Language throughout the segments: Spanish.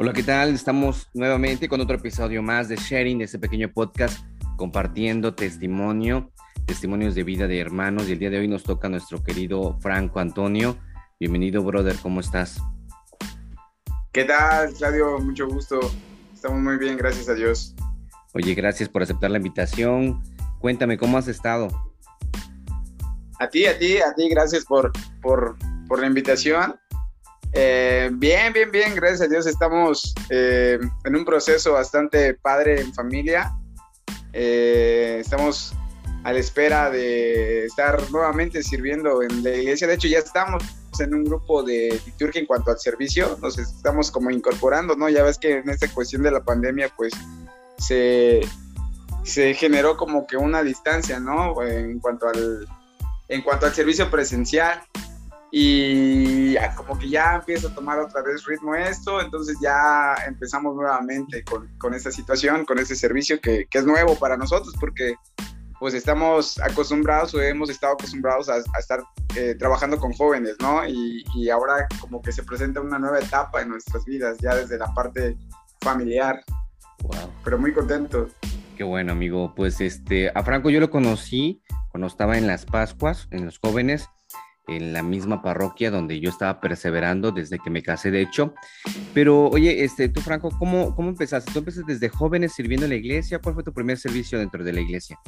Hola, ¿qué tal? Estamos nuevamente con otro episodio más de Sharing, de este pequeño podcast, compartiendo testimonio, testimonios de vida de hermanos. Y el día de hoy nos toca nuestro querido Franco Antonio. Bienvenido, brother, ¿cómo estás? ¿Qué tal, Claudio? Mucho gusto. Estamos muy bien, gracias a Dios. Oye, gracias por aceptar la invitación. Cuéntame, ¿cómo has estado? A ti, a ti, a ti, gracias por, por, por la invitación. Eh, bien, bien, bien, gracias a Dios estamos eh, en un proceso bastante padre en familia. Eh, estamos a la espera de estar nuevamente sirviendo en la iglesia. De hecho, ya estamos en un grupo de liturgia en cuanto al servicio. Nos estamos como incorporando, ¿no? Ya ves que en esta cuestión de la pandemia, pues se, se generó como que una distancia, ¿no? En cuanto al, en cuanto al servicio presencial y como que ya empieza a tomar otra vez ritmo esto, entonces ya empezamos nuevamente con, con esta situación, con este servicio que, que, es nuevo para nosotros porque pues estamos acostumbrados o hemos estado acostumbrados a, a estar eh, trabajando con jóvenes, ¿no? Y, y, ahora como que se presenta una nueva etapa en nuestras vidas, ya desde la parte familiar. Wow. Pero muy contento. Qué bueno, amigo. Pues este, a Franco yo lo conocí cuando estaba en las Pascuas, en los jóvenes en la misma parroquia donde yo estaba perseverando desde que me casé, de hecho. Pero, oye, este, tú, Franco, ¿cómo, cómo empezaste? ¿Tú empezaste desde jóvenes sirviendo en la iglesia? ¿Cuál fue tu primer servicio dentro de la iglesia?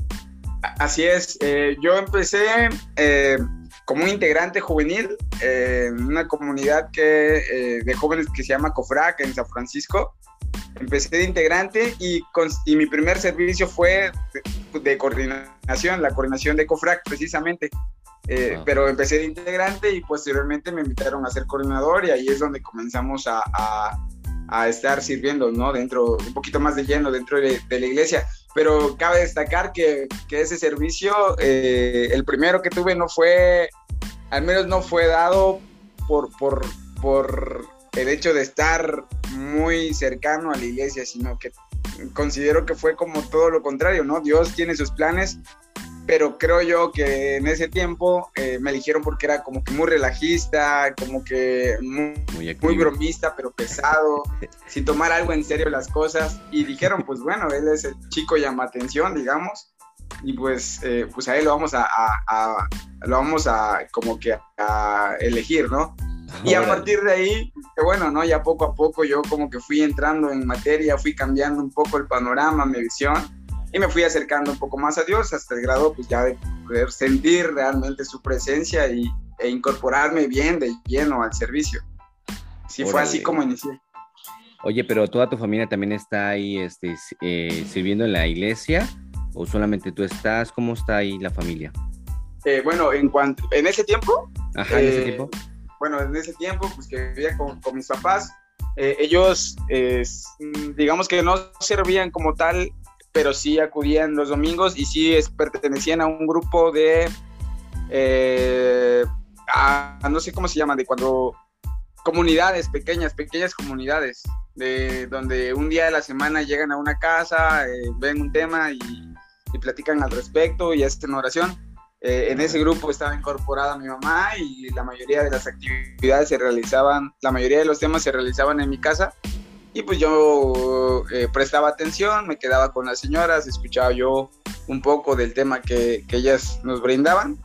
Así es, eh, yo empecé eh, como un integrante juvenil eh, en una comunidad que, eh, de jóvenes que se llama COFRAC en San Francisco. Empecé de integrante y, con, y mi primer servicio fue de, de, coordinación, la coordinación de COFRAC precisamente. Eh. Pero empecé de integrante y posteriormente me invitaron a ser coordinador y ahí es donde comenzamos a, a, a estar sirviendo, ¿no? Dentro, un poquito más de lleno dentro de, de la iglesia. Pero cabe destacar que, que ese servicio, eh, el primero que tuve no fue, al menos no fue dado por, por, por el hecho de estar muy cercano a la iglesia, sino que considero que fue como todo lo contrario, ¿no? Dios tiene sus planes pero creo yo que en ese tiempo eh, me eligieron porque era como que muy relajista, como que muy, muy, muy, bromista, pero pesado, sin tomar algo en serio las cosas. Y dijeron, pues bueno, él es el chico llama atención, digamos, y pues, eh, pues a él lo vamos a, a, a, lo vamos a como que a elegir, ¿no? Y a partir de ahí, bueno, ¿no? Ya poco a poco yo como que fui entrando en materia, fui cambiando un poco el panorama, mi visión y me fui acercando un poco más a Dios hasta el grado pues ya de poder sentir realmente su presencia y, e incorporarme bien de lleno al servicio. Sí, Órale. fue así como inicié. Oye, pero toda tu familia también está ahí este, eh, sirviendo en la iglesia o solamente tú estás, ¿cómo está ahí la familia? Eh, bueno, en cuanto, en ese tiempo. Ajá, en ese tiempo. Bueno, en ese tiempo, pues que vivía con, con mis papás, eh, ellos, digamos que no servían como tal pero sí acudían los domingos y sí es, pertenecían a un grupo de, eh, a, no sé cómo se llama, de cuando comunidades pequeñas, pequeñas comunidades, de donde un día de la semana llegan a una casa, eh, ven un tema y, y, platican al respecto y hacen oración. Eh, en ese grupo estaba incorporada mi mamá y la mayoría de las actividades se realizaban, la mayoría de los temas se realizaban en mi casa y pues yo eh, prestaba atención, me quedaba con las señoras, escuchaba yo un poco del tema que, que ellas nos brindaban.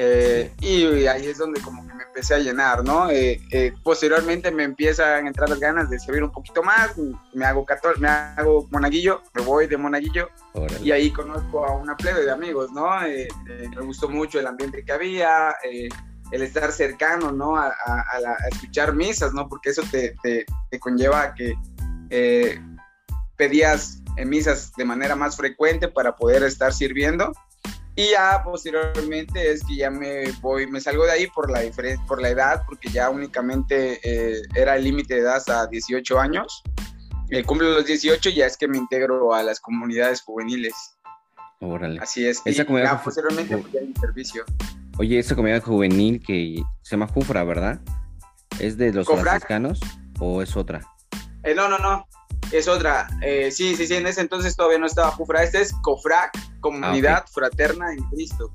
Eh, y ahí es donde como que me empecé a llenar, ¿no? Eh, eh, posteriormente me empiezan a entrar las ganas de servir un poquito más, me hago catol me hago monaguillo, me voy de monaguillo Órale. y ahí conozco a una plebe de amigos, ¿no? Me gustó mucho el ambiente que había, el estar cercano, ¿no? A, a, la, a, escuchar misas, ¿no? Porque eso te, te, te conlleva a que eh, pedías misas de manera más frecuente para poder estar sirviendo. Y ya posteriormente es que ya me voy, me salgo de ahí por la, por la edad, porque ya únicamente eh, era el límite de edad hasta 18 años. Eh, cumplo los 18 ya es que me integro a las comunidades juveniles. Órale. Así es. Esa y comunidad ya, posteriormente voy a mi servicio. Oye, esa comunidad juvenil que se llama Jufra, ¿verdad? ¿Es de los franciscanos o es otra? Eh, no, no, no. Es otra. Eh, sí, sí, sí. En ese entonces todavía no estaba Jufra. Este es Cofrac, Comunidad ah, okay. Fraterna en Cristo.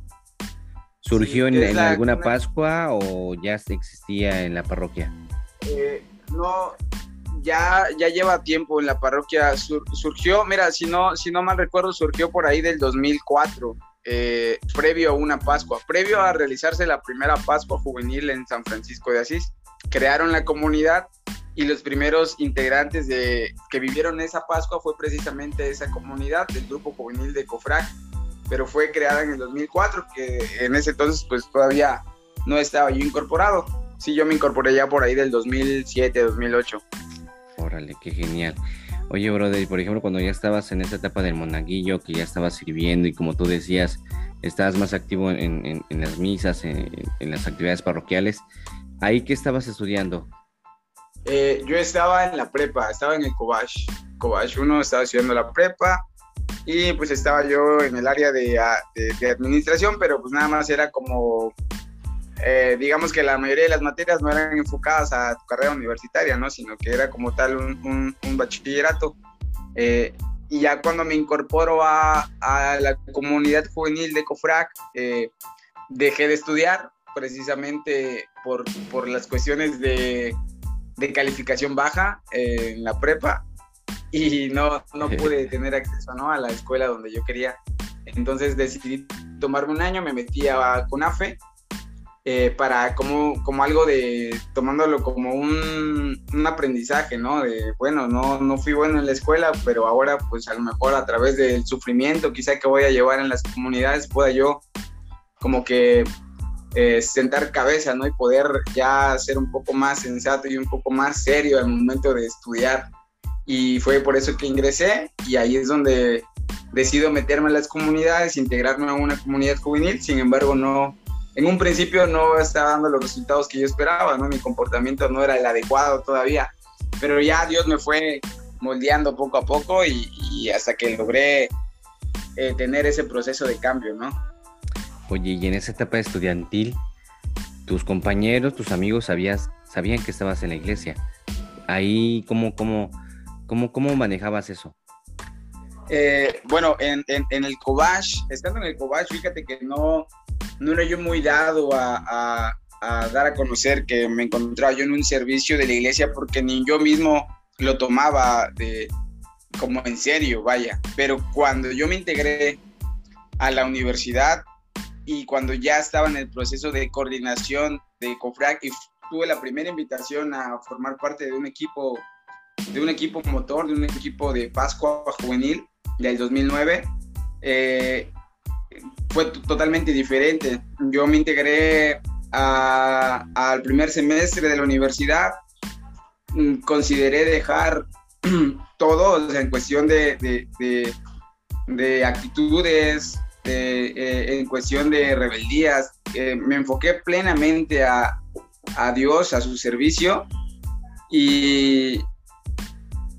¿Surgió sí, en, alguna una... Pascua o ya existía en la parroquia? Eh, no, ya, ya lleva tiempo en la parroquia. surgió, mira, si no, si no mal recuerdo, surgió por ahí del 2004, eh, previo a una Pascua, previo a realizarse la primera Pascua juvenil en San Francisco de Asís. Crearon la comunidad y los primeros integrantes de, que vivieron esa Pascua fue precisamente esa comunidad del grupo juvenil de COFRAC, pero fue creada en el 2004, que en ese entonces pues todavía no estaba yo incorporado. Sí, yo me incorporé ya por ahí del 2007, 2008. Órale, qué genial. Oye, brother, por ejemplo, cuando ya estabas en esa etapa del monaguillo, que ya estabas sirviendo y como tú decías, estabas más activo en, las misas, en, las actividades parroquiales, ¿ahí qué estabas estudiando? Eh, yo estaba en la prepa, estaba en el Cobach. Cobach 1, estaba estudiando la prepa y pues estaba yo en el área de administración, pero pues nada más era como eh, digamos que la mayoría de las materias no eran enfocadas a tu carrera universitaria, ¿no? Sino que era como tal un, bachillerato. Eh, y ya cuando me incorporo a, la comunidad juvenil de COFRAC, eh, dejé de estudiar precisamente por, por las cuestiones de, de calificación baja en la prepa y no, no pude tener acceso ¿no? a la escuela donde yo quería. Entonces decidí tomarme un año, me metí a CONAFE eh, para como, como algo de, tomándolo como un, un, aprendizaje, ¿no? De, bueno, no, no fui bueno en la escuela, pero ahora pues a lo mejor a través del sufrimiento quizá que voy a llevar en las comunidades pueda yo como que eh, sentar cabeza, ¿no? Y poder ya ser un poco más sensato y un poco más serio al momento de estudiar. Y fue por eso que ingresé y ahí es donde decido meterme en las comunidades, integrarme a una comunidad juvenil, sin embargo no, en un principio no estaba dando los resultados que yo esperaba, ¿no? Mi comportamiento no era el adecuado todavía, pero ya Dios me fue moldeando poco a poco y, hasta que logré eh, tener ese proceso de cambio, ¿no? Oye, y en esa etapa estudiantil, tus compañeros, tus amigos sabías, sabían que estabas en la iglesia. Ahí, ¿cómo, cómo, cómo, cómo manejabas eso? Eh, bueno, en, en, el Cobach, estando en el Cobach, fíjate que no, no era yo muy dado a, dar a conocer que me encontraba yo en un servicio de la iglesia porque ni yo mismo lo tomaba de, como en serio, vaya. Pero cuando yo me integré a la universidad y cuando ya estaba en el proceso de coordinación de COFRAC y tuve la primera invitación a formar parte de un equipo de un equipo motor, de un equipo de Pascua Juvenil del 2009, eh, fue totalmente diferente. Yo me integré al primer semestre de la universidad, mm, consideré dejar todo en cuestión de, de, actitudes, eh, en cuestión de rebeldías. Eh, me enfoqué plenamente a, a, Dios, a su servicio y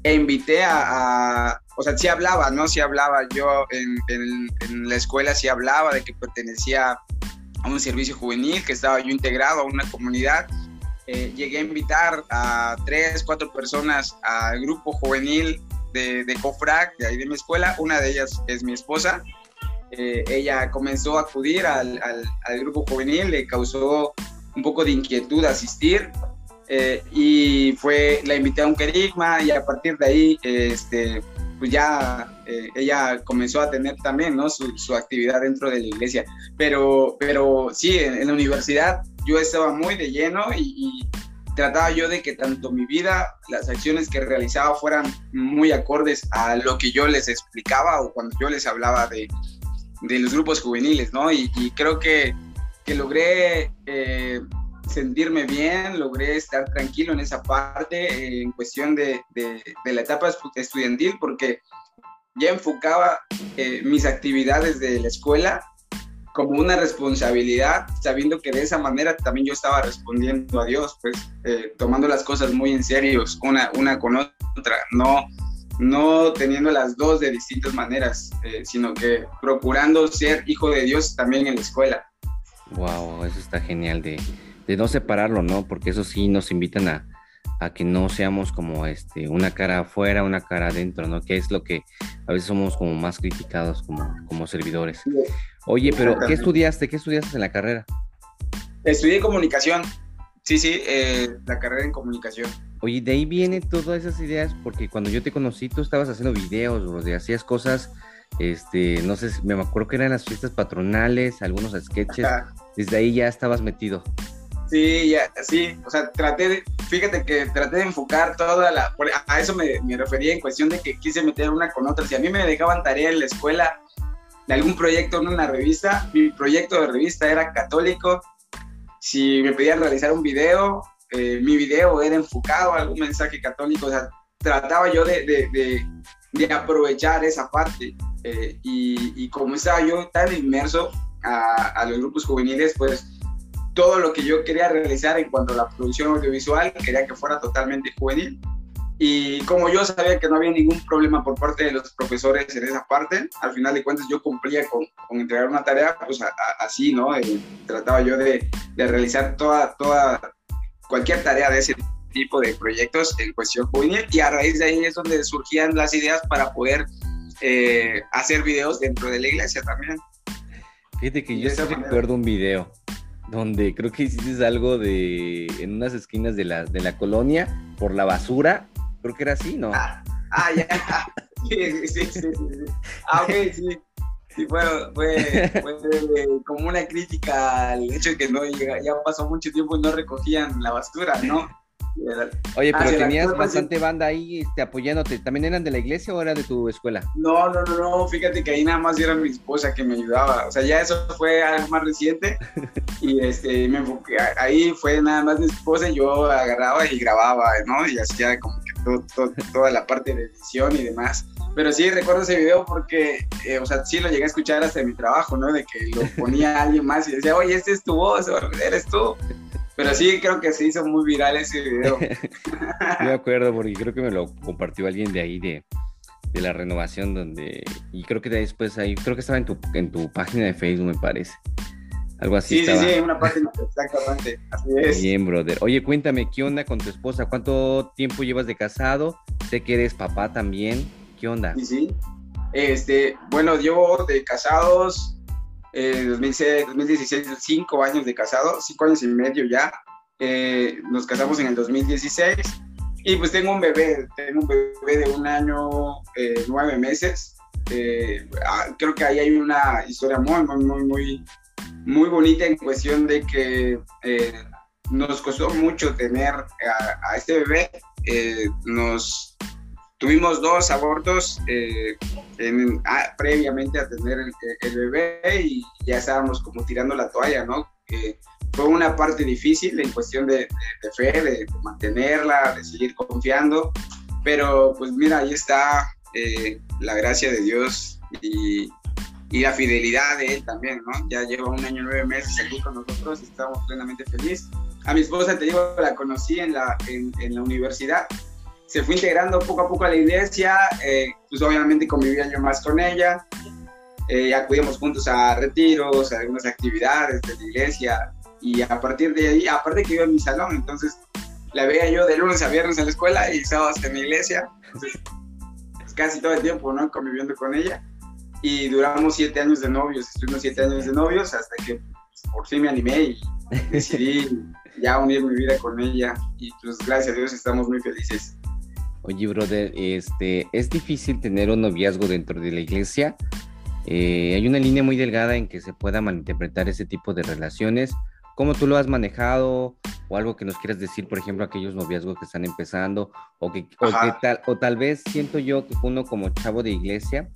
e invité a, o sea, sí hablaba, ¿no? Sí hablaba. Yo en, la escuela sí hablaba de que pertenecía a un servicio juvenil, que estaba yo integrado a una comunidad. Eh, llegué a invitar a tres, cuatro personas al grupo juvenil de, de COFRAC, de ahí de mi escuela. Una de ellas es mi esposa. Eh, ella comenzó a acudir al, grupo juvenil, le causó un poco de inquietud asistir. Eh, y fue, la invité a un querigma y a partir de ahí, este, pues ya eh, ella comenzó a tener también, ¿no? Su, actividad dentro de la iglesia. Pero, pero sí, en, la universidad yo estaba muy de lleno y, trataba yo de que tanto mi vida, las acciones que realizaba fueran muy acordes a lo que yo les explicaba o cuando yo les hablaba de, de los grupos juveniles, ¿no? Y, creo que, que logré... Eh, sentirme bien, logré estar tranquilo en esa parte, eh, en cuestión de, de, la etapa estudiantil, porque ya enfocaba eh, mis actividades de la escuela como una responsabilidad, sabiendo que de esa manera también yo estaba respondiendo a Dios, pues eh, tomando las cosas muy en serio, una, una con otra, no, no teniendo las dos de distintas maneras, sino que procurando ser hijo de Dios también en la escuela. Wow, eso está genial de, de no separarlo, ¿no? Porque eso sí nos invitan a, a que no seamos como este, una cara afuera, una cara adentro, ¿no? Que es lo que a veces somos como más criticados como, como servidores. Oye, pero ¿qué estudiaste? ¿Qué estudiaste en la carrera? Estudié comunicación. Sí, sí, eh, la carrera en comunicación. Oye, de ahí vienen todas esas ideas, porque cuando yo te conocí, tú estabas haciendo videos, bro, de hacías cosas, este, no sé, me acuerdo que eran las fiestas patronales, algunos sketches, desde ahí ya estabas metido. Sí, ya, sí, o sea, traté de, fíjate que traté de enfocar toda la, a eso me, me refería en cuestión de que quise meter una con otra, si a mí me dejaban tarea en la escuela de algún proyecto en una revista, mi proyecto de revista era católico, si me pedían realizar un video, eh, mi video era enfocado a algún mensaje católico, o sea, trataba yo de, de, de, aprovechar esa parte. Eh, y, y, como estaba yo tan inmerso a, a, los grupos juveniles, pues todo lo que yo quería realizar en cuanto a la producción audiovisual, quería que fuera totalmente juvenil. Y como yo sabía que no había ningún problema por parte de los profesores en esa parte, al final de cuentas yo cumplía con, con entregar una tarea, pues así, ¿no? Eh, trataba yo de, de, realizar toda, toda, cualquier tarea de ese tipo de proyectos en cuestión juvenil y a raíz de ahí es donde surgían las ideas para poder eh, hacer videos dentro de la iglesia también. Fíjate que yo sí recuerdo un video donde creo que hiciste algo de en unas esquinas de la, de la colonia por la basura, creo que era así, ¿no? Ah, ah ya, sí, sí, sí, sí, Ah, ok, sí. Sí, fue, fue, fue, como una crítica al hecho de que no ya pasó mucho tiempo y no recogían la basura, ¿no? Oye, pero tenías bastante banda ahí este, apoyándote. ¿También eran de la iglesia o era de tu escuela? No, no, no, no. Fíjate que ahí nada más era mi esposa que me ayudaba. O sea, ya eso fue algo más reciente. y este, me enfoqué. Ahí fue nada más mi esposa y yo agarraba y grababa, ¿no? Y hacía como que toda la parte de edición y demás. Pero sí, recuerdo ese video porque, eh, o sea, sí lo llegué a escuchar hasta mi trabajo, ¿no? De que lo ponía alguien más y decía, oye, este es tu voz, eres tú. Pero sí, creo que se hizo muy viral ese video. Yo me acuerdo porque creo que me lo compartió alguien de ahí de, de la renovación donde y creo que después ahí creo que estaba en tu en tu página de Facebook me parece. Algo así sí sí sí una página exactamente así es. Bien brother. Oye cuéntame qué onda con tu esposa cuánto tiempo llevas de casado sé que eres papá también. Qué onda sí sí. Este bueno yo de casados 2016, cinco años de casado, cinco años y medio ya. Eh, nos casamos en el 2016 y pues tengo un bebé, tengo un bebé de un año, eh, nueve meses. Eh, ah, creo que ahí hay una historia muy, muy, muy, muy, muy bonita en cuestión de que nos costó mucho tener a, este bebé. nos Tuvimos dos abortos eh, ah, previamente a tener el, bebé y ya estábamos como tirando la toalla, ¿no? Fue una parte difícil en cuestión de, fe, de, mantenerla, de seguir confiando, pero pues mira, ahí está eh, la gracia de Dios y, y, la fidelidad de Él también, ¿no? Ya lleva un año, nueve meses aquí con nosotros y estamos plenamente felices. A mi esposa, te digo, la conocí en la, en, en la universidad se fue integrando poco a poco a la iglesia, eh, pues obviamente convivía yo más con ella, eh, acudíamos juntos a retiros, a algunas actividades de la iglesia, y a partir de ahí, aparte que iba en mi salón, entonces la veía yo de lunes a viernes en la escuela y sábados en la iglesia, entonces pues, casi todo el tiempo, ¿no? Conviviendo con ella, y duramos siete años de novios, estuvimos siete años de novios hasta que pues, por fin me animé y decidí ya unir mi vida con ella, y pues gracias a Dios estamos muy felices. Oye, brother, este, es difícil tener un noviazgo dentro de la iglesia. Eh, hay una línea muy delgada en que se pueda malinterpretar ese tipo de relaciones. ¿Cómo tú lo has manejado? O algo que nos quieras decir, por ejemplo, aquellos noviazgos que están empezando, o que, tal, o tal vez siento yo que uno como chavo de iglesia,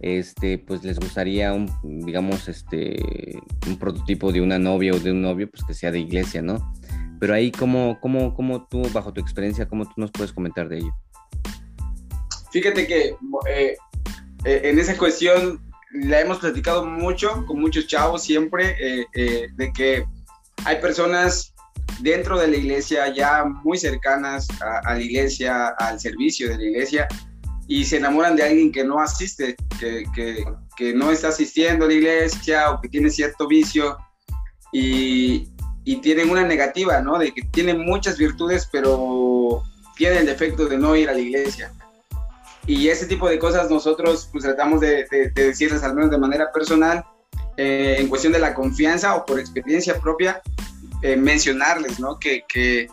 este, pues les gustaría un, digamos, este, un prototipo de una novia o de un novio, pues que sea de iglesia, ¿no? Pero ahí, ¿cómo, cómo, cómo tú, bajo tu experiencia, cómo tú nos puedes comentar de ello? Fíjate que eh, eh, en esa cuestión la hemos platicado mucho con muchos chavos siempre, eh, de que hay personas dentro de la iglesia ya muy cercanas a, la iglesia, al servicio de la iglesia, y se enamoran de alguien que no asiste, que, que, que no está asistiendo a la iglesia o que tiene cierto vicio. Y, y tienen una negativa, ¿no? De que tienen muchas virtudes, pero tienen el defecto de no ir a la iglesia. Y ese tipo de cosas nosotros pues tratamos de, decirles al menos de manera personal, eh, en cuestión de la confianza o por experiencia propia, eh, mencionarles, ¿no? Que, que,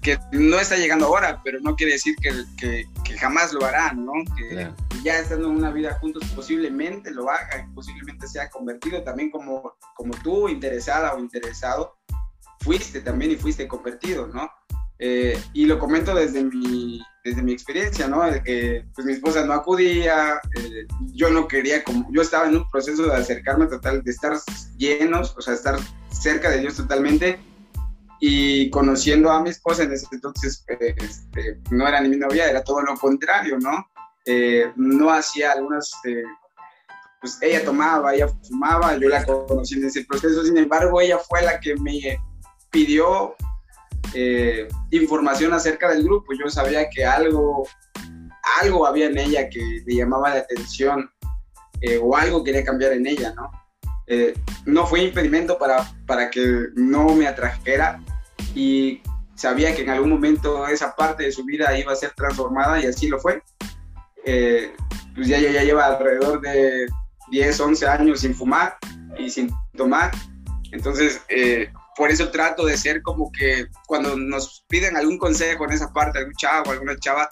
que no está llegando ahora, pero no quiere decir que, que, que jamás lo harán, ¿no? Que ya estando en una vida juntos posiblemente lo haga, posiblemente sea convertido también como, como tú, interesada o interesado, fuiste también y fuiste convertido, ¿no? Eh, y lo comento desde mi, desde mi experiencia, ¿no? De que pues mi esposa no acudía, eh, yo no quería, como yo estaba en un proceso de acercarme total, de estar llenos, o sea, estar cerca de Dios totalmente, y conociendo a mi esposa en ese entonces, este, no era ni mi novia, era todo lo contrario, ¿no? Eh, no hacía algunas, eh, pues ella tomaba, ella fumaba, yo la conocí en ese proceso, sin embargo, ella fue la que me pidió información acerca del grupo, yo sabía que algo, algo había en ella que le llamaba la atención o algo quería cambiar en ella, ¿no? Eh, no fue impedimento para, para que no me atrajera y sabía que en algún momento esa parte de su vida iba a ser transformada y así lo fue. Eh, pues ya, ya, lleva alrededor de 10, 11 años sin fumar y sin tomar. Entonces, eh, por eso trato de ser como que cuando nos piden algún consejo en esa parte, algún chavo, alguna chava,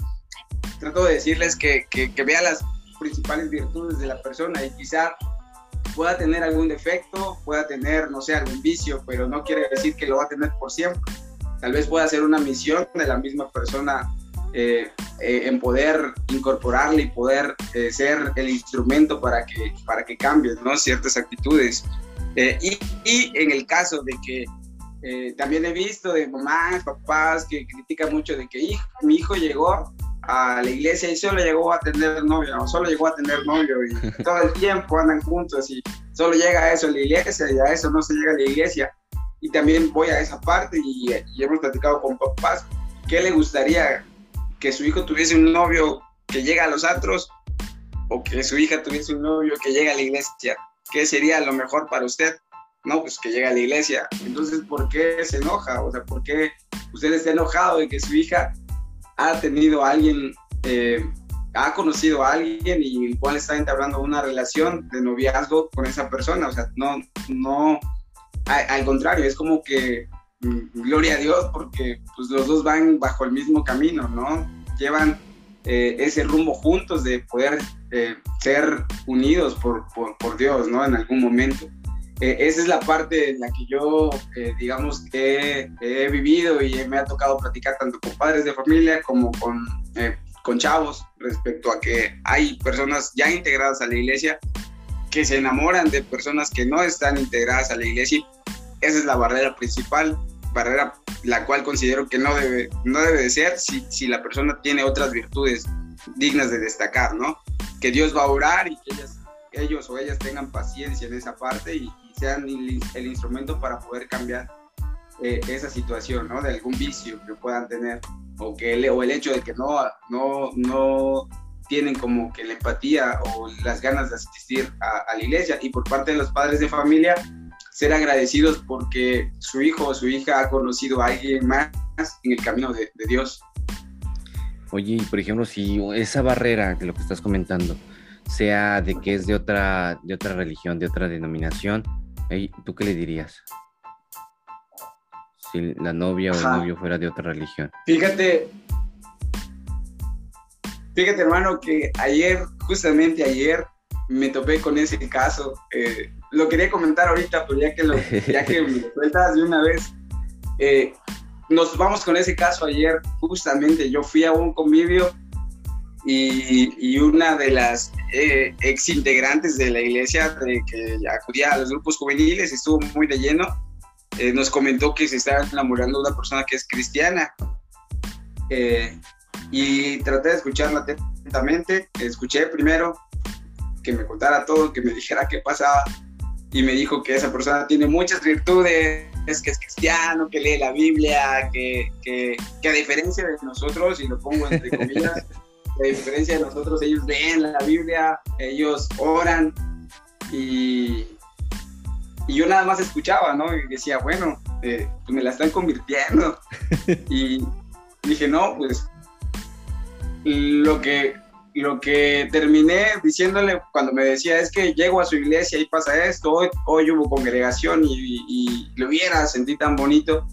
trato de decirles que, que, que vea las principales virtudes de la persona y quizá pueda tener algún defecto, pueda tener, no sé, algún vicio, pero no quiere decir que lo va a tener por siempre. Tal vez pueda ser una misión de la misma persona eh, eh, en poder incorporarle y poder eh, ser el instrumento para que, para que cambie ¿no? ciertas actitudes. Y, y, en el caso de que también he visto de mamás, papás que critican mucho de que hijo, mi hijo llegó a la iglesia y solo llegó a tener novio, o solo llegó a tener novio y todo el tiempo andan juntos y solo llega a eso a la iglesia y a eso no se llega a la iglesia. Y también voy a esa parte y, hemos platicado con papás, ¿qué le gustaría que su hijo tuviese un novio que llega a los atros o que su hija tuviese un novio que llega a la iglesia? ¿Qué sería lo mejor para usted? No, pues que llegue a la iglesia. Entonces, ¿por qué se enoja? O sea, ¿por qué usted está enojado de que su hija ha tenido a alguien, eh, ha conocido a alguien y el cual está entablando una relación de noviazgo con esa persona. O sea, no, no, al contrario, es como que mm, gloria a Dios porque pues, los dos van bajo el mismo camino, ¿no? Llevan eh, ese rumbo juntos de poder eh, ser unidos por, por, por, Dios, ¿no? En algún momento. Eh, esa es la parte en la que yo, eh, digamos, que he vivido y me ha tocado platicar tanto con padres de familia como con, eh, con chavos respecto a que hay personas ya integradas a la iglesia que se enamoran de personas que no están integradas a la iglesia. Esa es la barrera principal, barrera la cual considero que no debe, no debe de ser si, si la persona tiene otras virtudes dignas de destacar, ¿no? Que Dios va a orar y que ellas ellos o ellas tengan paciencia en esa parte y, sean el, instrumento para poder cambiar eh, esa situación, ¿no? De algún vicio que puedan tener o, que el, o el hecho de que no, no, no tienen como que la empatía o las ganas de asistir a, la iglesia y por parte de los padres de familia ser agradecidos porque su hijo o su hija ha conocido a alguien más en el camino de, de Dios. Oye, por ejemplo, si esa barrera de lo que estás comentando sea de que es de otra, de otra religión, de otra denominación, ¿tú qué le dirías? Si la novia o el novio fuera de otra religión. Fíjate, fíjate hermano que ayer, justamente ayer, me topé con ese caso. Eh, lo quería comentar ahorita, pero ya que, lo, ya que me cuentas de una vez, eh, nos vamos con ese caso ayer, justamente yo fui a un convivio y, una de las eh, ex integrantes de la iglesia de que acudía a los grupos juveniles estuvo muy de lleno. Eh, nos comentó que se estaba enamorando de una persona que es cristiana. Eh, y traté de escucharla atentamente. Escuché primero que me contara todo, que me dijera qué pasaba. Y me dijo que esa persona tiene muchas virtudes, que es cristiano, que lee la Biblia, que, que, que a diferencia de nosotros, y lo pongo entre comillas, a diferencia de nosotros, ellos leen la Biblia, ellos oran y, y yo nada más escuchaba, ¿no? Y decía, bueno, eh, pues me la están convirtiendo. y dije, no, pues lo que, lo que terminé diciéndole cuando me decía es que llego a su iglesia y pasa esto, hoy, hoy hubo congregación y, y, lo viera, sentí tan bonito.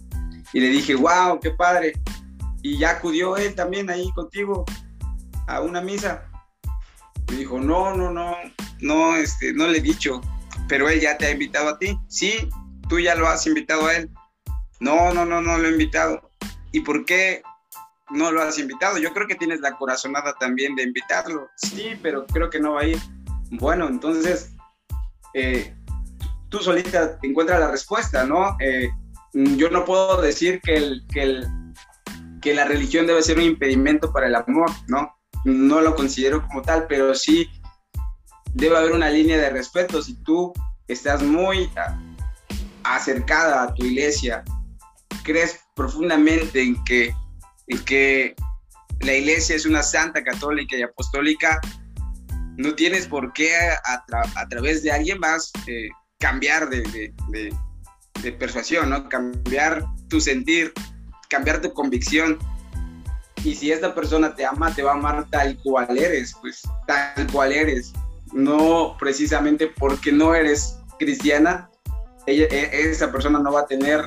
Y le dije, wow, qué padre. y ya acudió él también ahí contigo a una misa. Me dijo, no, no, no, no, este, no le he dicho, pero él ya te ha invitado a ti. Sí, tú ya lo has invitado a él. No, no, no, no lo he invitado. ¿Y por qué no lo has invitado? Yo creo que tienes la corazonada también de invitarlo. Sí, pero creo que no va a ir. Bueno, entonces, eh, tú solita encuentras la respuesta, ¿no? Eh, yo no puedo decir que, que, el, que la religión debe ser un impedimento para el amor, ¿no? No lo considero como tal, pero sí debe haber una línea de respeto. Si tú estás muy acercada a tu iglesia, crees profundamente en que, en que la iglesia es una santa católica y apostólica, no tienes por qué a, través de alguien más eh, cambiar de, de, persuasión, ¿no? Cambiar tu sentir, cambiar tu convicción. Y si esta persona te ama, te va a amar tal cual eres, pues tal cual eres. No precisamente porque no eres cristiana, ella, e, esa persona no va a tener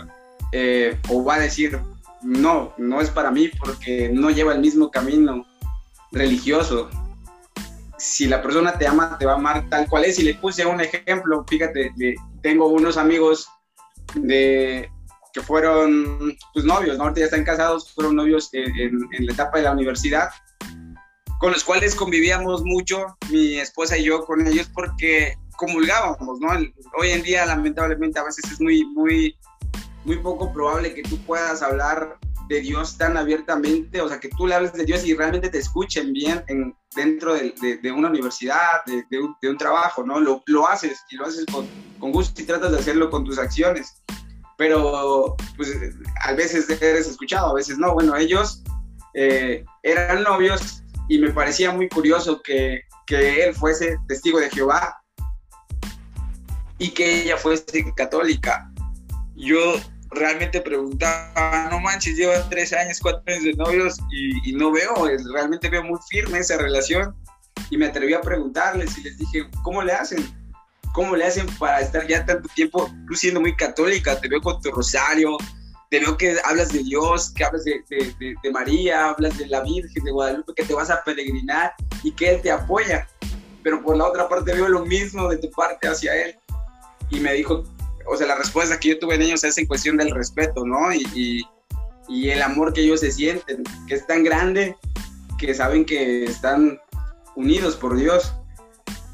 eh, o va a decir, no, no es para mí porque no lleva el mismo camino religioso. Si la persona te ama, te va a amar tal cual es. Y le puse un ejemplo, fíjate, tengo unos amigos de, que fueron pues, novios, ¿no? ahorita ya están casados, fueron novios en, la etapa de la universidad, con los cuales convivíamos mucho, mi esposa y yo con ellos, porque comulgábamos, ¿no? Hoy en día, lamentablemente, a veces es muy, muy, muy poco probable que tú puedas hablar de Dios tan abiertamente, o sea, que tú le hables de Dios y realmente te escuchen bien en, dentro de, de, una universidad, de, de un, un, trabajo, ¿no? Lo, lo, haces y lo haces con, con, gusto y tratas de hacerlo con tus acciones, pero pues a veces eres escuchado, a veces no. Bueno, ellos eh, eran novios y me parecía muy curioso que, que él fuese testigo de Jehová y que ella fuese católica. Yo realmente preguntaba, no manches, llevan tres años, cuatro años de novios y, no veo, realmente veo muy firme esa relación. Y me atreví a preguntarles y les dije, ¿cómo le hacen? ¿Cómo le hacen para estar ya tanto tiempo, tú siendo muy católica? Te veo con tu rosario, te veo que hablas de Dios, que hablas de, de, de María, hablas de la Virgen de Guadalupe, que te vas a peregrinar y que Él te apoya. Pero por la otra parte veo lo mismo de tu parte hacia Él. Y me dijo, o sea, la respuesta que yo tuve en ellos es en cuestión del respeto, ¿no? Y, y, el amor que ellos se sienten, que es tan grande que saben que están unidos por Dios.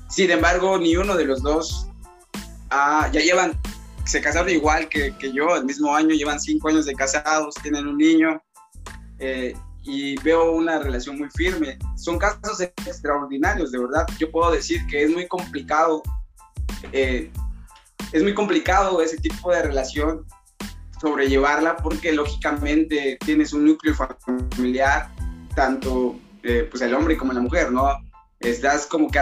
Sin embargo, ni uno de los dos ah, ya llevan, se casaron igual que, que, yo, el mismo año, llevan cinco años de casados, tienen un niño. Eh, y veo una relación muy firme. Son casos extraordinarios, de verdad. Yo puedo decir que es muy complicado eh, es muy complicado ese tipo de relación sobrellevarla porque lógicamente tienes un núcleo familiar, tanto eh, pues el hombre como la mujer, ¿no? Estás como que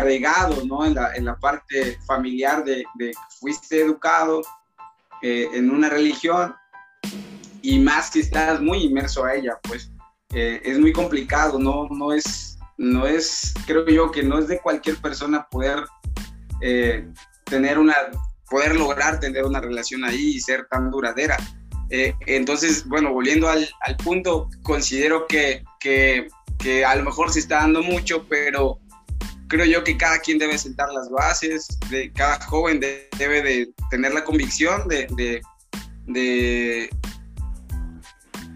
¿no? En la, en la parte familiar de, de fuiste educado eh, en una religión y más si estás muy inmerso a ella, pues eh, es muy complicado, ¿no? No es, no es, creo yo que no es de cualquier persona poder tener una poder lograr tener una relación ahí y ser tan duradera. Eh, entonces, bueno, volviendo al, al punto, considero que, que, que, a lo mejor se está dando mucho, pero creo yo que cada quien debe sentar las bases, de, cada joven debe de tener la convicción de, de, de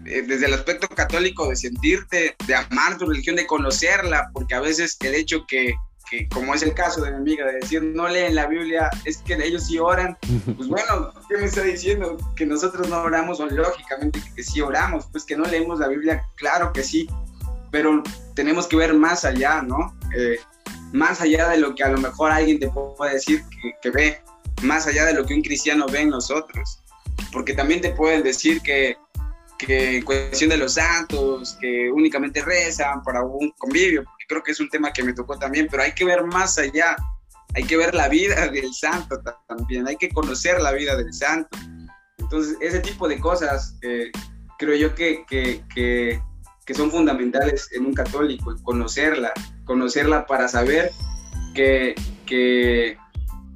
desde el aspecto católico de sentirte, de amar tu religión, de conocerla, porque a veces el hecho que, que como es el caso de mi amiga, de decir no leen la Biblia, es que ellos sí oran, pues bueno, ¿qué me está diciendo? Que nosotros no oramos, o lógicamente que, sí oramos, pues que no leemos la Biblia, claro que sí, pero tenemos que ver más allá, ¿no? Eh, más allá de lo que a lo mejor alguien te puede decir que, que ve, más allá de lo que un cristiano ve en nosotros, porque también te pueden decir que que en cuestión de los santos, que únicamente rezan para un convivio, creo que es un tema que me tocó también, pero hay que ver más allá, hay que ver la vida del santo también, hay que conocer la vida del santo. Entonces, ese tipo de cosas eh, creo yo que, que, que, que, son fundamentales en un católico, conocerla, conocerla para saber que, que,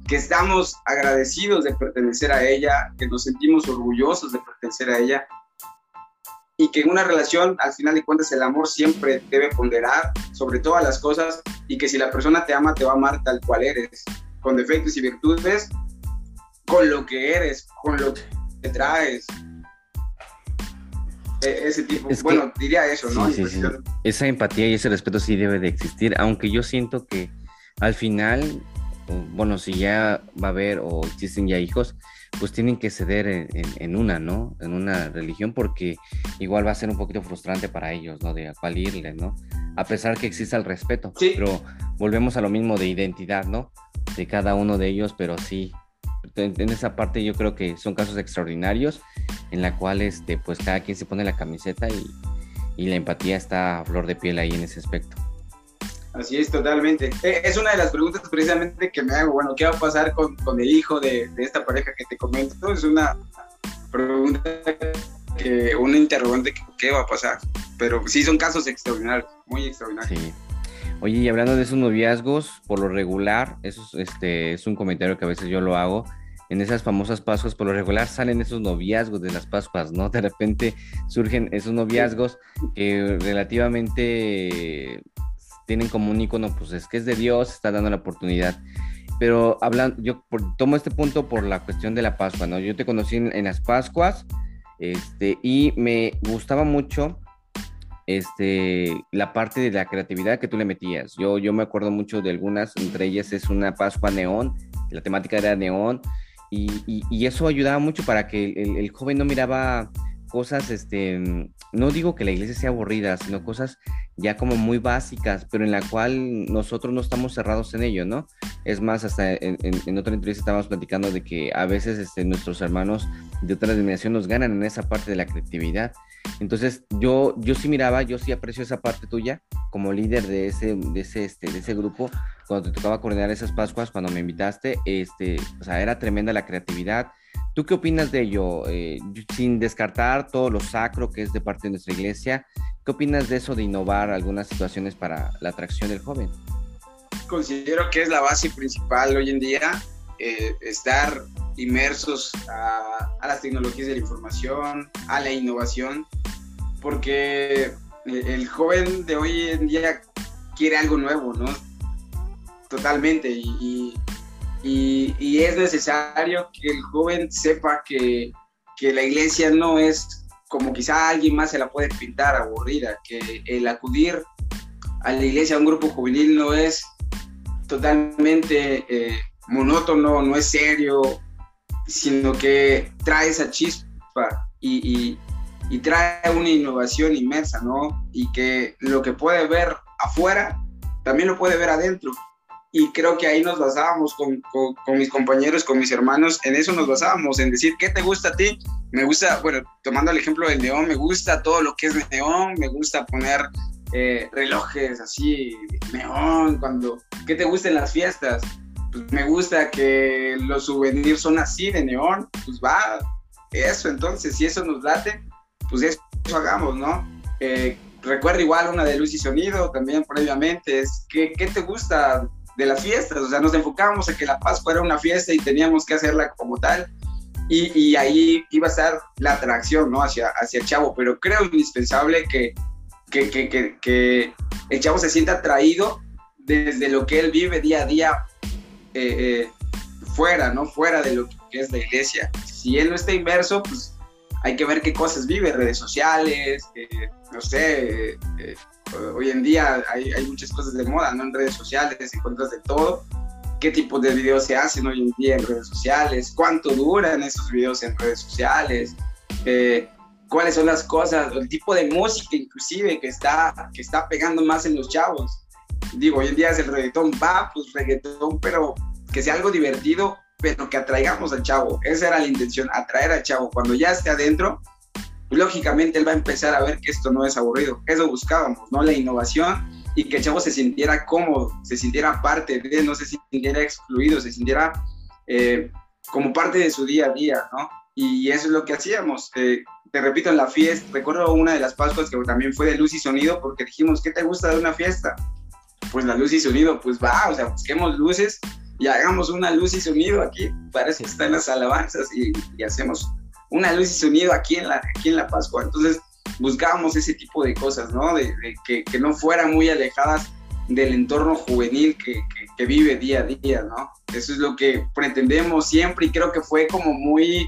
que estamos agradecidos de pertenecer a ella, que nos sentimos orgullosos de pertenecer a ella y que en una relación, al final de cuentas, el amor siempre debe ponderar sobre todas las cosas y que si la persona te ama, te va a amar tal cual eres, con defectos y virtudes, con lo que eres, con lo que te traes. E, ese tipo, bueno, diría eso, ¿no? Esa empatía y ese respeto sí debe de existir, aunque yo siento que al final, bueno, si ya va a haber o existen ya hijos, pues tienen que ceder en, una, ¿no? En una religión porque igual va a ser un poquito frustrante para ellos, ¿no? De a cuál irle, ¿no? A pesar que exista el respeto, sí. pero volvemos a lo mismo de identidad, ¿no? De cada uno de ellos, pero sí, en, esa parte yo creo que son casos extraordinarios en la cual, este, pues cada quien se pone la camiseta y, y la empatía está a flor de piel ahí en ese aspecto. Así es, totalmente. E, es una de las preguntas precisamente que me hago, bueno, ¿qué va a pasar con, con el hijo de, de, esta pareja que te comento? Es una pregunta, que, una interrogante, ¿qué va a pasar? Pero sí son casos extraordinarios, muy extraordinarios. Oye, y hablando de esos noviazgos, por lo regular, eso es, este, es un comentario que a veces yo lo hago, en esas famosas Pascuas, por lo regular salen esos noviazgos de las Pascuas, ¿no? De repente surgen esos noviazgos que relativamente tienen como un icono, pues es que es de Dios, está dando la oportunidad. Pero hablando, yo tomo este punto por la cuestión de la Pascua, ¿no? Yo te conocí en, las Pascuas, este, y me gustaba mucho este, la parte de la creatividad que tú le metías. Yo, yo me acuerdo mucho de algunas, entre ellas es una Pascua neón, la temática era neón, y, y, eso ayudaba mucho para que el, el, joven no miraba cosas, este, no digo que la iglesia sea aburrida, sino cosas ya como muy básicas, pero en la cual nosotros no estamos cerrados en ello, ¿no? Es más, hasta en, en, otra entrevista estábamos platicando de que a veces este, nuestros hermanos de otra denominación nos ganan en esa parte de la creatividad. Entonces, yo, yo sí miraba, yo sí aprecio esa parte tuya como líder de ese, de ese, este, de ese grupo, cuando te tocaba coordinar esas Pascuas, cuando me invitaste, este, o sea, era tremenda la creatividad, ¿Tú qué opinas de ello? Eh, sin descartar todo lo sacro que es de parte de nuestra iglesia, ¿qué opinas de eso de innovar algunas situaciones para la atracción del joven? Considero que es la base principal hoy en día, eh, estar inmersos a, las tecnologías de la información, a la innovación, porque el joven de hoy en día quiere algo nuevo, ¿no? Totalmente, es necesario que el joven sepa que, que, la iglesia no es como quizá alguien más se la puede pintar aburrida, que el acudir a la iglesia, a un grupo juvenil, no es totalmente eh, monótono, no es serio, sino que trae esa chispa y, y, trae una innovación inmensa, ¿no? Y que lo que puede ver afuera, también lo puede ver adentro y creo que ahí nos basábamos con, con, mis compañeros, con mis hermanos, en eso nos basábamos, en decir, ¿qué te gusta a ti? Me gusta, bueno, tomando el ejemplo del neón, me gusta todo lo que es neón, me gusta poner eh, relojes así, neón, cuando, ¿qué te gusta en las fiestas? Pues me gusta que los souvenirs son así de neón, pues va, eso, entonces, si eso nos late, pues eso, hagamos, ¿no? Eh, recuerdo igual una de luz y sonido también previamente, es ¿qué, qué te gusta de las fiestas, o sea, nos enfocábamos en que la paz fuera una fiesta y teníamos que hacerla como tal, y, y ahí iba a estar la atracción, ¿no? Hacia, hacia el chavo, pero creo indispensable que, que, que, que, el chavo se sienta atraído desde lo que él vive día a día eh, eh, fuera, ¿no? Fuera de lo que es la iglesia. Si él no está inmerso, pues hay que ver qué cosas vive, redes sociales, eh, no sé, hoy en día hay, muchas cosas de moda, ¿no? En redes sociales encuentras de todo. ¿Qué tipo de videos se hacen hoy en día en redes sociales? ¿Cuánto duran esos videos en redes sociales? Eh, ¿Cuáles son las cosas? El tipo de música inclusive que está, que está pegando más en los chavos. Digo, hoy en día es el reggaetón, va, pues reggaetón, pero que sea algo divertido, pero que atraigamos al chavo. Esa era la intención, atraer al chavo. Cuando ya esté adentro, lógicamente él va a empezar a ver que esto no es aburrido. Eso buscábamos, ¿no? La innovación y que el chavo se sintiera cómodo, se sintiera parte de, no se sintiera excluido, se sintiera eh, como parte de su día a día, ¿no? Y eso es lo que hacíamos. Eh, te repito, en la fiesta, recuerdo una de las Pascuas que también fue de luz y sonido, porque dijimos, ¿qué te gusta de una fiesta? Pues la luz y sonido, pues va, o sea, busquemos luces y hagamos una luz y sonido aquí, para eso están las alabanzas y, y hacemos una luz y sonido aquí en la, aquí en la Pascua. Entonces, buscábamos ese tipo de cosas, ¿no? De, que, que, no fueran muy alejadas del entorno juvenil que, que, vive día a día, ¿no? Eso es lo que pretendemos siempre y creo que fue como muy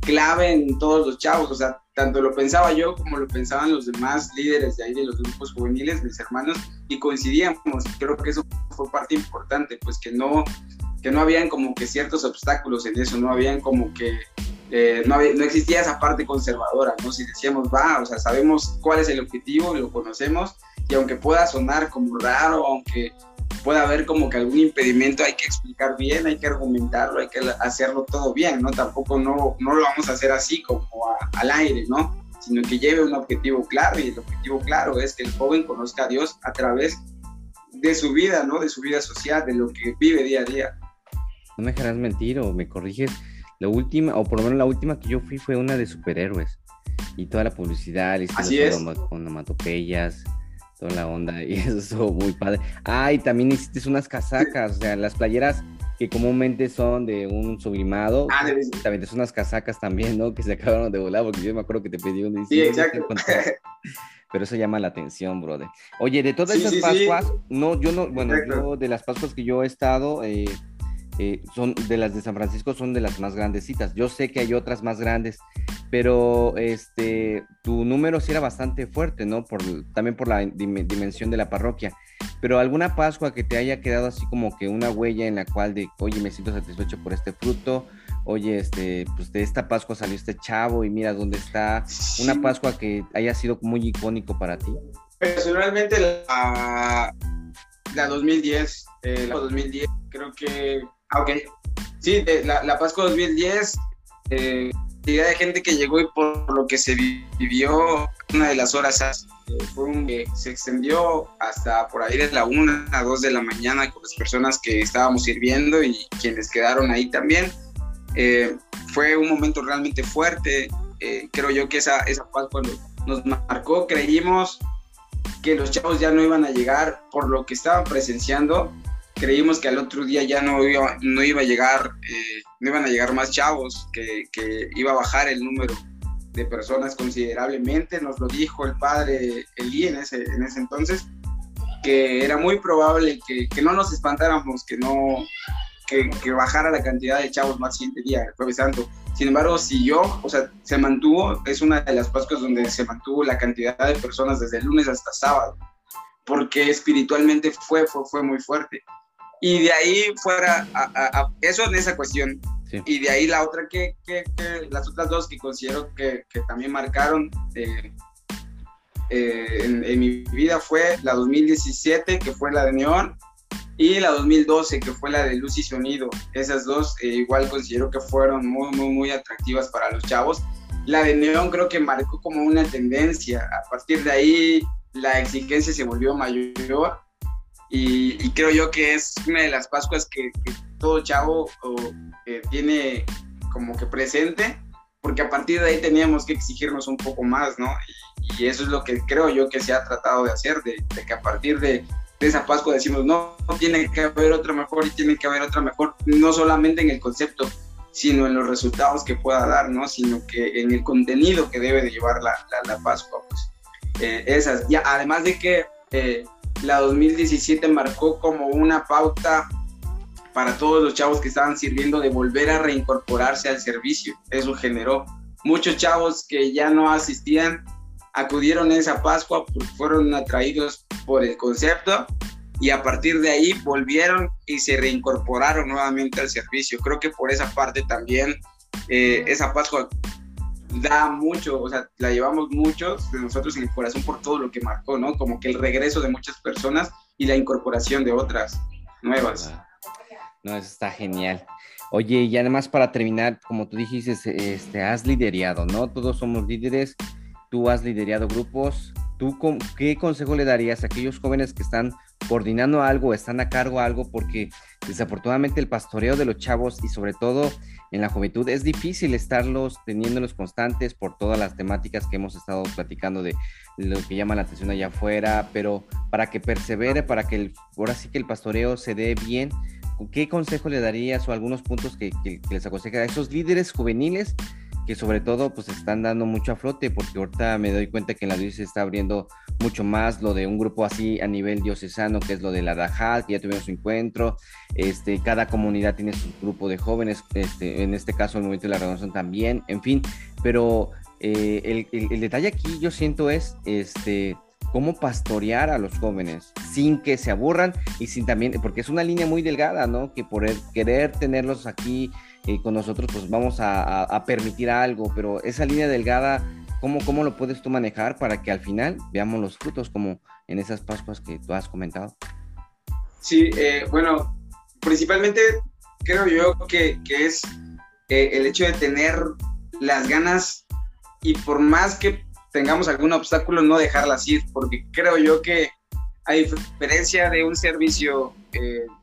clave en todos los chavos, o sea, tanto lo pensaba yo como lo pensaban los demás líderes de ahí de los grupos juveniles, mis hermanos, y coincidíamos, creo que eso fue parte importante, pues que no, que no habían como que ciertos obstáculos en eso, no habían como que eh, no, existía esa parte conservadora, ¿no? Si decíamos, va, o sea, sabemos cuál es el objetivo, lo conocemos, y aunque pueda sonar como raro, aunque pueda haber como que algún impedimento, hay que explicar bien, hay que argumentarlo, hay que hacerlo todo bien, ¿no? Tampoco no, no lo vamos a hacer así como al aire, ¿no? Sino que lleve un objetivo claro, y el objetivo claro es que el joven conozca a Dios a través de su vida, ¿no? De su vida social, de lo que vive día a día. No me dejarás mentir o me corriges la última, o por lo menos la última que yo fui fue una de superhéroes. Y toda la publicidad, y Así es. onomatopeyas, toda la onda, y eso muy padre. Ah, y también hiciste unas casacas, o sea, las playeras que comúnmente son de un sublimado. Ah, también son unas casacas también, ¿no? Que se acabaron de volar, porque yo me acuerdo que te pedí un Sí, exacto. Pero eso llama la atención, brother. Oye, de todas esas Pascuas, no, yo no, bueno, yo de las Pascuas que yo he estado, eh, eh, son de las de San Francisco son de las más grandecitas. Yo sé que hay otras más grandes, pero este tu número sí era bastante fuerte, ¿no? Por, también por la dimensión de la parroquia. Pero alguna Pascua que te haya quedado así como que una huella en la cual de, oye, me siento satisfecho por este fruto, oye, este, pues de esta Pascua salió este chavo y mira dónde está. Una Pascua que haya sido muy icónico para ti. Personalmente la, la 2010, eh, la 2010 creo que ok. Sí, la, la, Pascua 2010, eh, cantidad de gente que llegó y por lo que se vivió una de las horas eh, se extendió hasta por ahí de la 1 a 2 de la mañana con las personas que estábamos sirviendo y quienes quedaron ahí también. Eh, fue un momento realmente fuerte. Eh, creo yo que esa, esa Pascua nos marcó. Creímos que los chavos ya no iban a llegar por lo que estaban presenciando creímos que al otro día ya no iba, no iba a llegar, eh, no iban a llegar más chavos, que, que, iba a bajar el número de personas considerablemente, nos lo dijo el padre Elí en ese, en ese entonces, que era muy probable que, que no nos espantáramos, que no, que, que, bajara la cantidad de chavos más siguiente día, el jueves santo. Sin embargo, siguió, o sea, se mantuvo, es una de las Pascuas donde se mantuvo la cantidad de personas desde el lunes hasta sábado, porque espiritualmente fue, fue, fue muy fuerte. Y de ahí fuera, a, eso en esa cuestión. Y de ahí la otra que, que, las otras dos que considero que, que también marcaron eh, eh, en, mi vida fue la 2017, que fue la de Neón, y la 2012, que fue la de Luz y Sonido. Esas dos eh, igual considero que fueron muy, muy, muy atractivas para los chavos. La de Neón creo que marcó como una tendencia. A partir de ahí la exigencia se volvió mayor y, creo yo que es una de las Pascuas que, todo chavo tiene como que presente, porque a partir de ahí teníamos que exigirnos un poco más, ¿no? Y, eso es lo que creo yo que se ha tratado de hacer, de, que a partir de, esa Pascua decimos, no, tiene que haber otra mejor y tiene que haber otra mejor, no solamente en el concepto, sino en los resultados que pueda dar, ¿no? Sino que en el contenido que debe de llevar la, la, Pascua, pues. Eh, esas. Ya, además de que eh, la 2017 marcó como una pauta para todos los chavos que estaban sirviendo de volver a reincorporarse al servicio. Eso generó muchos chavos que ya no asistían, acudieron a esa Pascua porque fueron atraídos por el concepto y a partir de ahí volvieron y se reincorporaron nuevamente al servicio. Creo que por esa parte también eh, esa Pascua da mucho, o sea, la llevamos muchos de nosotros en el corazón por todo lo que marcó, ¿no? Como que el regreso de muchas personas y la incorporación de otras nuevas. No, eso está genial. Oye, y además para terminar, como tú dijiste, este, has liderado, ¿no? Todos somos líderes, tú has liderado grupos. ¿Tú qué consejo le darías a aquellos jóvenes que están coordinando algo, están a cargo de algo? Porque desafortunadamente el pastoreo de los chavos y sobre todo en la juventud es difícil estarlos teniéndolos constantes por todas las temáticas que hemos estado platicando de lo que llama la atención allá afuera, pero para que persevere, para que el, ahora sí que el pastoreo se dé bien, ¿qué consejo le darías o algunos puntos que, les aconseja a esos líderes juveniles que sobre todo pues están dando mucho a flote, porque ahorita me doy cuenta que en la diócesis se está abriendo mucho más lo de un grupo así a nivel diocesano, que es lo de la Dajal, que ya tuvimos su encuentro, este, cada comunidad tiene su grupo de jóvenes, este, en este caso el Movimiento de la Renovación también, en fin, pero eh, el, el, detalle aquí yo siento es, este, cómo pastorear a los jóvenes sin que se aburran y sin también, porque es una línea muy delgada, ¿no? Que por querer tenerlos aquí eh, con nosotros, pues vamos a, permitir algo, pero esa línea delgada, ¿cómo, ¿cómo lo puedes tú manejar para que al final veamos los frutos como en esas Pascuas que tú has comentado? Sí, eh, bueno, principalmente creo yo que, que es eh, el hecho de tener las ganas y por más que tengamos algún obstáculo, no dejarlas ir, porque creo yo que a diferencia de un servicio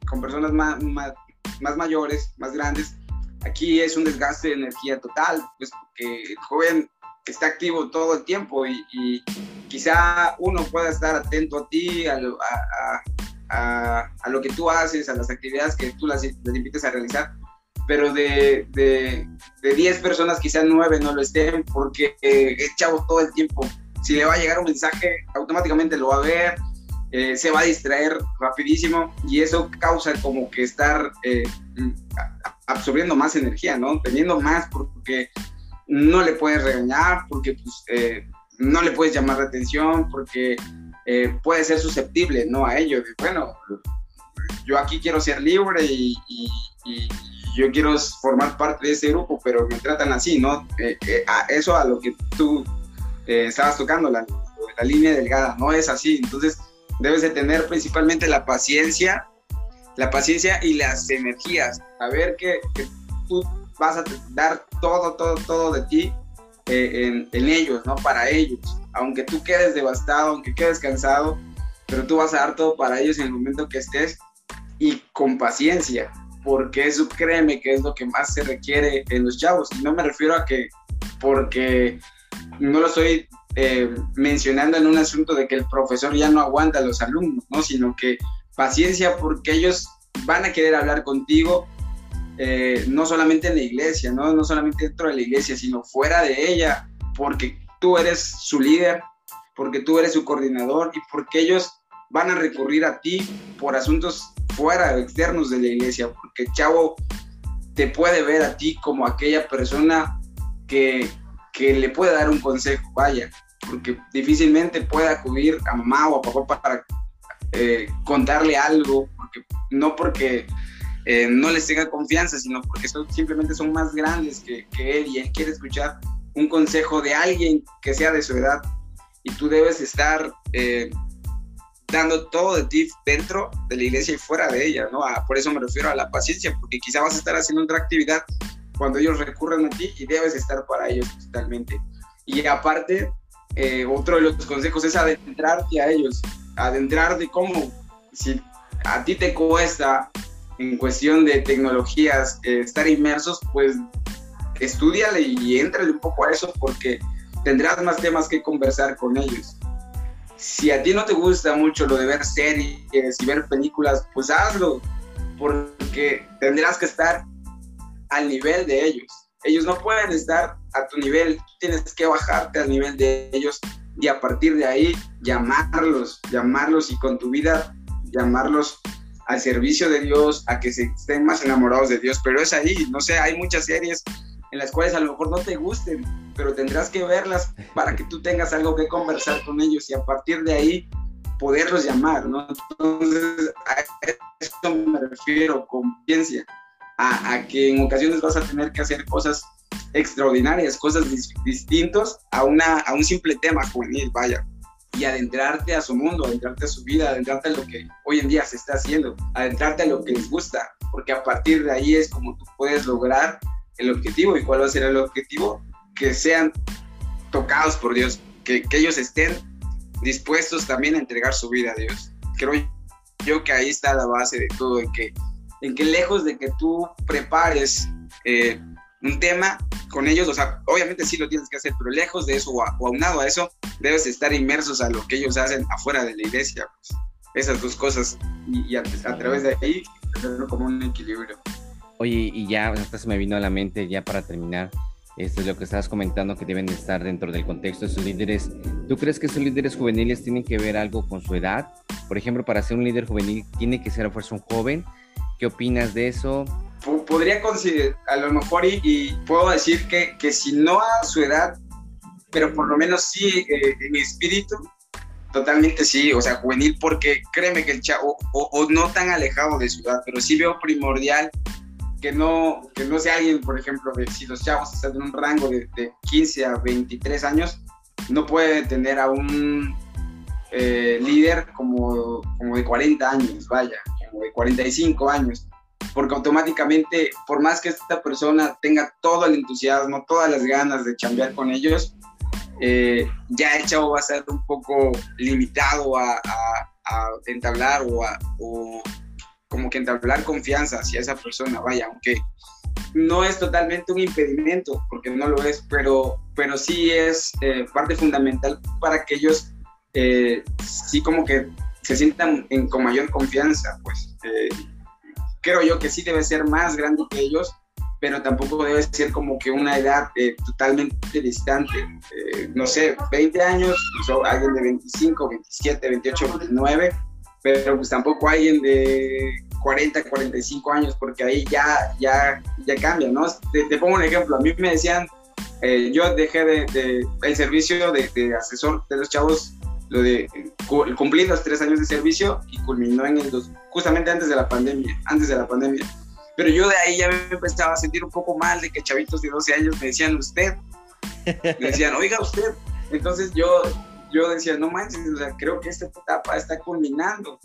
con personas más, más, más mayores, más grandes, Aquí es un desgaste de energía total, pues porque el joven está activo todo el tiempo y, quizá uno pueda estar atento a ti, a lo, a, lo, que tú haces, a las actividades que tú las, invites a realizar, pero de 10 de, de personas quizá 9 no lo estén porque eh, es chavo todo el tiempo. Si le va a llegar un mensaje, automáticamente lo va a ver, eh, se va a distraer rapidísimo y eso causa como que estar eh, absorbiendo más energía, ¿no? Teniendo más porque no le puedes regañar, porque pues, eh, no le puedes llamar la atención, porque eh, puede ser susceptible, ¿no? A ello. bueno, yo aquí quiero ser libre y, yo quiero formar parte de ese grupo, pero me tratan así, ¿no? Eh, eso a lo que tú estabas tocando, la, la línea delgada, no es así. Entonces, debes de tener principalmente la paciencia la paciencia y las energías. Saber que, que tú vas a dar todo, todo, todo de ti eh, en, ellos, ¿no? Para ellos. Aunque tú quedes devastado, aunque quedes cansado, pero tú vas a dar todo para ellos en el momento que estés y con paciencia, porque eso créeme que es lo que más se requiere en los chavos. Y no me refiero a que porque no lo estoy eh, mencionando en un asunto de que el profesor ya no aguanta a los alumnos, ¿no? Sino que paciencia porque ellos van a querer hablar contigo, eh, no solamente en la iglesia, ¿no? no solamente dentro de la iglesia, sino fuera de ella, porque tú eres su líder, porque tú eres su coordinador y porque ellos van a recurrir a ti por asuntos fuera, externos de la iglesia, porque Chavo te puede ver a ti como aquella persona que, que le puede dar un consejo, vaya, porque difícilmente puede acudir a mamá o a papá para eh, contarle algo, porque, no porque eh, no les tenga confianza, sino porque simplemente son más grandes que, él y él quiere escuchar un consejo de alguien que sea de su edad y tú debes estar eh, dando todo de ti dentro de la iglesia y fuera de ella, ¿no? por eso me refiero a la paciencia, porque quizá vas a estar haciendo otra actividad cuando ellos recurran a ti y debes estar para ellos totalmente. Y aparte, otro de los consejos es adentrarte a ellos adentrar de cómo, si a ti te cuesta en cuestión de tecnologías eh, estar inmersos, pues estudiale y entrale un poco a eso porque tendrás más temas que conversar con ellos. Si a ti no te gusta mucho lo de ver series y ver películas, pues hazlo, porque tendrás que estar al nivel de ellos. Ellos no pueden estar a tu nivel, tienes que bajarte al nivel de ellos y a partir de ahí llamarlos, llamarlos y con tu vida llamarlos al servicio de Dios, a que se estén más enamorados de Dios, pero es ahí, no sé, hay muchas series en las cuales a lo mejor no te gusten, pero tendrás que verlas para que tú tengas algo que conversar con ellos y a partir de ahí poderlos llamar, ¿no? Entonces, a eso me refiero, con ciencia, a, a que en ocasiones vas a tener que hacer cosas extraordinarias, cosas distintos a, una, a un simple tema juvenil, vaya. Y adentrarte a su mundo, adentrarte a su vida, adentrarte a lo que hoy en día se está haciendo, adentrarte a lo que les gusta, porque a partir de ahí es como tú puedes lograr el objetivo. ¿Y cuál va a ser el objetivo? Que sean tocados por Dios, que, que ellos estén dispuestos también a entregar su vida a Dios. Creo yo que ahí está la base de todo, en que, en que lejos de que tú prepares eh, un tema con ellos, o sea, obviamente sí lo tienes que hacer, pero lejos de eso o, aunado a eso, debes estar inmersos a lo que ellos hacen afuera de la iglesia, pues, esas dos cosas, y, a, través de ahí, tenerlo como un equilibrio. Oye, y ya, hasta se me vino a la mente, ya para terminar, Esto es lo que estabas comentando, que deben de estar dentro del contexto de sus líderes. ¿Tú crees que esos líderes juveniles tienen que ver algo con su edad? Por ejemplo, para ser un líder juvenil, ¿tiene que ser a fuerza un joven? ¿Qué opinas de eso? Podría considerar, a lo mejor, y, puedo decir que, que, si no a su edad, pero por lo menos sí eh, en espíritu, totalmente sí, o sea, juvenil, porque créeme que el chavo, o, no tan alejado de su edad, pero sí veo primordial que no, que no sea alguien, por ejemplo, de, si los chavos están en un rango de, 15 a 23 años, no puede tener a un eh, líder como, como de 40 años, vaya, como de 45 años, porque automáticamente, por más que esta persona tenga todo el entusiasmo, todas las ganas de chambear con ellos, eh, ya el chavo va a ser un poco limitado a, entablar o, como que entablar confianza hacia esa persona, vaya, aunque no es totalmente un impedimento, porque no lo es, pero, pero sí es eh, parte fundamental para que ellos eh, sí como que se sientan en, con mayor confianza, pues creo yo que sí debe ser más grande que ellos, pero tampoco debe ser como que una edad totalmente distante, no sé, 20 años, pues, alguien de 25, 27, 28, 29 pero pues tampoco alguien de 40, 45 años, porque ahí ya, ya, ya cambia, ¿no? Te, pongo un ejemplo, a mí me decían, eh, yo dejé de, el servicio de, asesor de los chavos, lo de cumplir los tres años de servicio y culminó en el dos, justamente antes de la pandemia, antes de la pandemia. Pero yo de ahí ya me empezaba a sentir un poco mal de que chavitos de 12 años me decían usted, me decían, oiga usted. Entonces yo, yo decía, no manches, creo que esta etapa está culminando.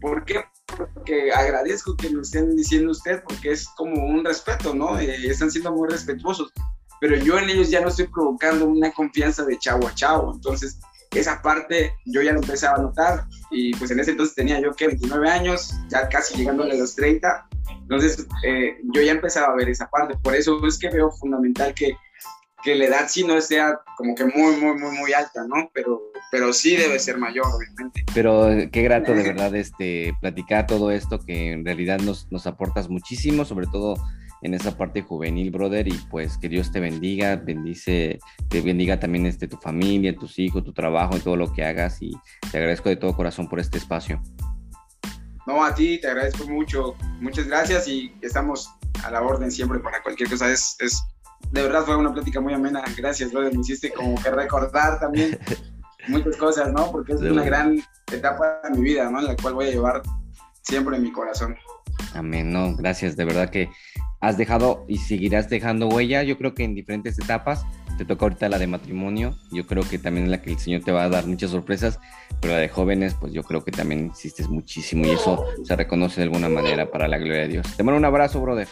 ¿Por qué? Porque agradezco que me estén diciendo usted, porque es como un respeto, ¿no? Eh, están siendo muy respetuosos. Pero yo en ellos ya no estoy provocando una confianza de chavo a chavo. Entonces, esa parte yo ya lo empezaba a notar. Y pues en ese entonces tenía yo que 29 años, ya casi llegando a los 30. Entonces, eh, yo ya empezaba a ver esa parte. Por eso es que veo fundamental que que la edad sí no sea como que muy, muy, muy, muy alta, ¿no? Pero, pero sí debe ser mayor, obviamente. Pero qué grato de verdad este, platicar todo esto, que en realidad nos, nos aportas muchísimo, sobre todo en esa parte juvenil, brother, y pues que Dios te bendiga, bendice, te bendiga también este, tu familia, tus hijos, tu trabajo y todo lo que hagas, y te agradezco de todo corazón por este espacio. No, a ti te agradezco mucho, muchas gracias y estamos a la orden siempre para cualquier cosa, es, es de verdad fue una plática muy amena. Gracias, brother. Me hiciste como que recordar también muchas cosas, ¿no? Porque es una gran etapa de mi vida, ¿no? En la cual voy a llevar siempre en mi corazón. Amén, no, gracias. De verdad que has dejado y seguirás dejando huella. Yo creo que en diferentes etapas. Te toca ahorita la de matrimonio. Yo creo que también es la que el Señor te va a dar muchas sorpresas. Pero la de jóvenes, pues yo creo que también hiciste muchísimo y eso se reconoce de alguna manera para la gloria de Dios. Te mando un abrazo, brother.